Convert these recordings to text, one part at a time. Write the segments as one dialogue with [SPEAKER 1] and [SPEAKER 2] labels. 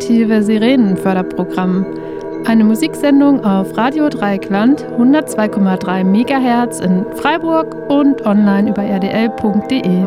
[SPEAKER 1] alternative Sirenenförderprogramm. Eine Musiksendung auf Radio Dreieckland 102,3 MHz in Freiburg und online über rdl.de.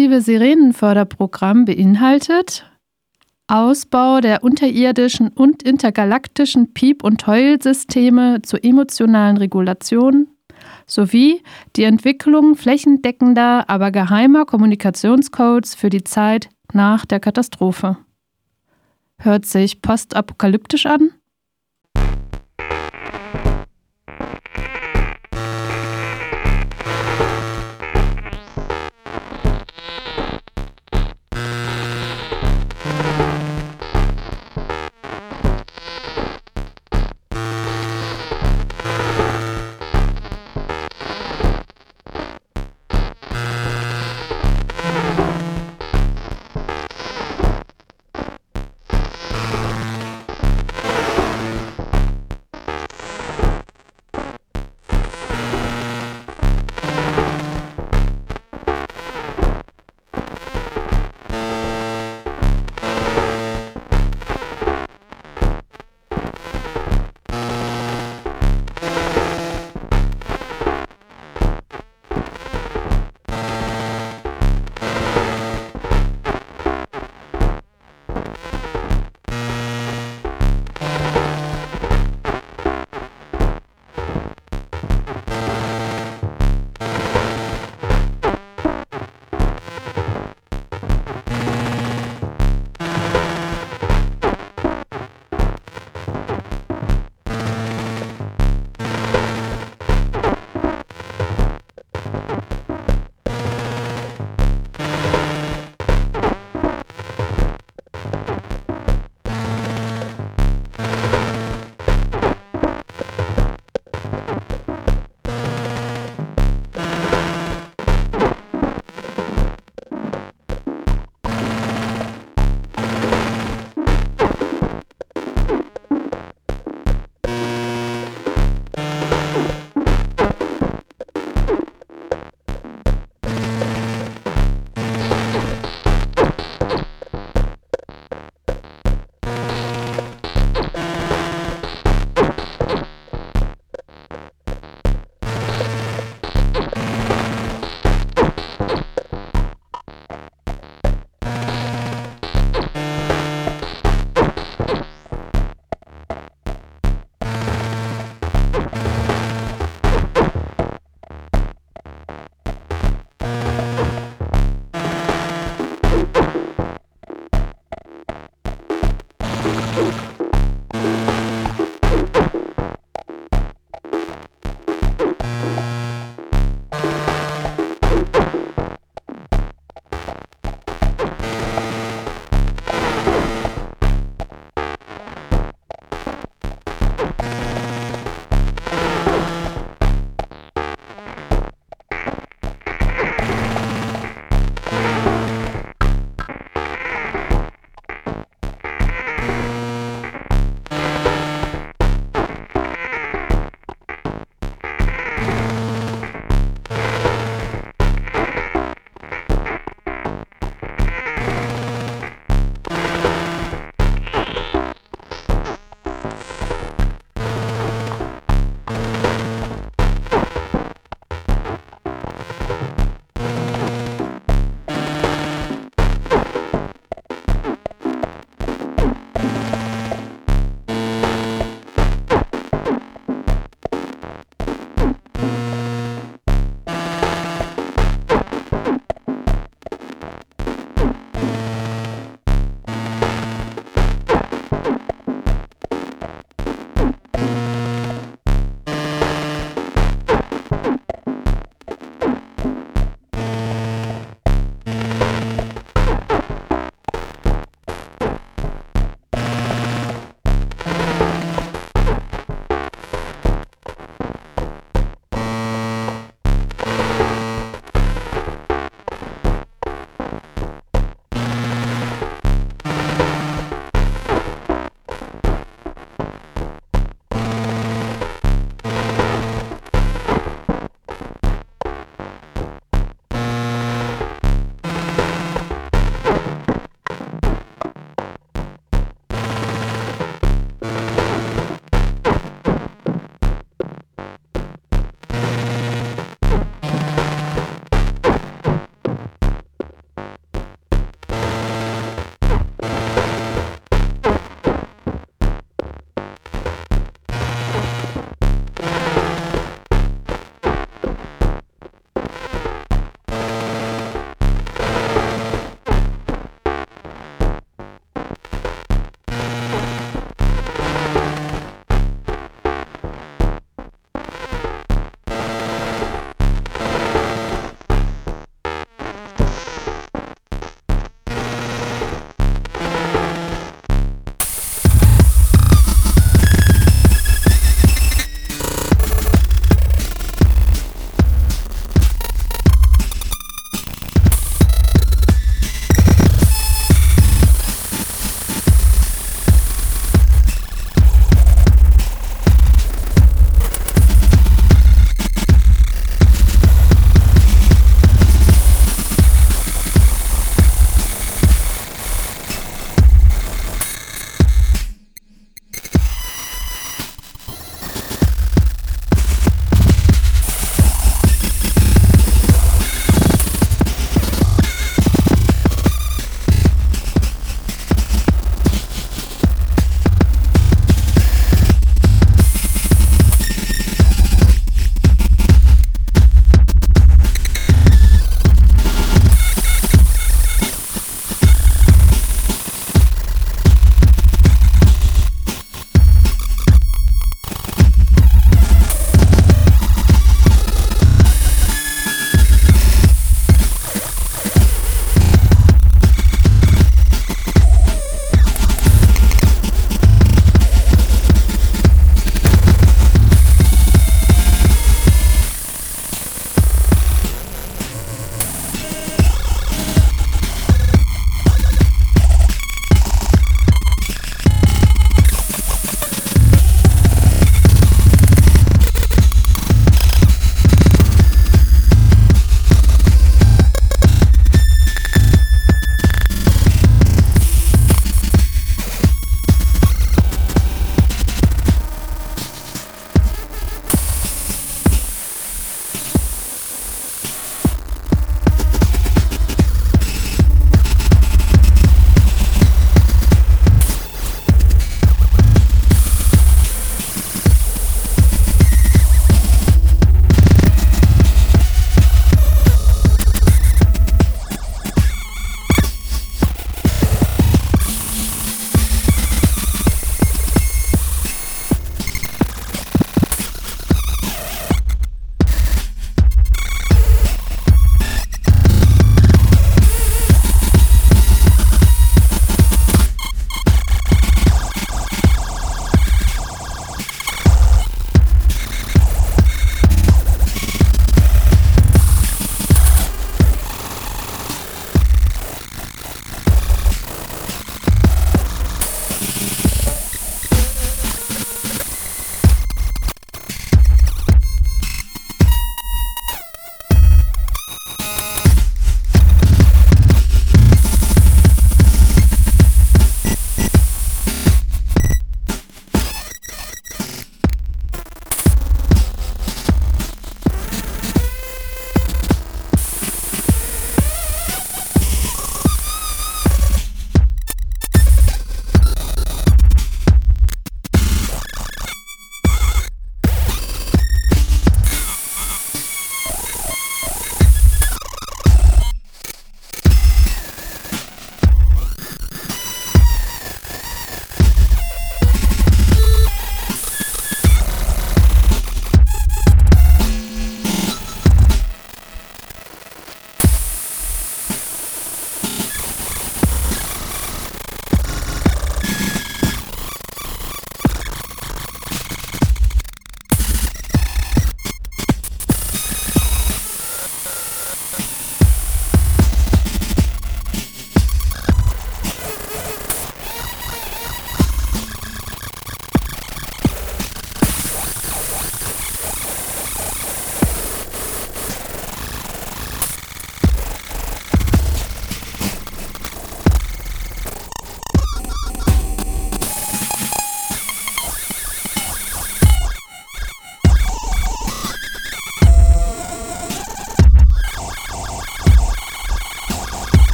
[SPEAKER 1] alternative Sirenenförderprogramm beinhaltet Ausbau der unterirdischen und intergalaktischen Piep- und Heulsysteme zur emotionalen Regulation sowie die Entwicklung flächendeckender, aber geheimer Kommunikationscodes für die Zeit nach der Katastrophe. Hört sich postapokalyptisch an?
[SPEAKER 2] Thank.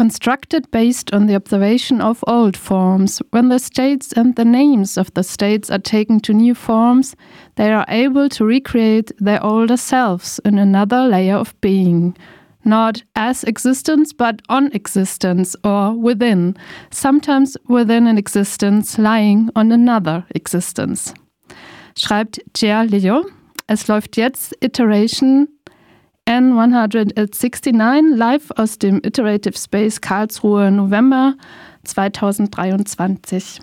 [SPEAKER 1] Constructed based on the observation of old forms. When the states and the names of the states are taken to new forms, they are able to recreate their older selves in another layer of being. Not as existence, but on existence or within, sometimes within an existence lying on another existence. Schreibt Jia Leo. Es läuft jetzt Iteration N169 live aus dem Iterative Space Karlsruhe November 2023.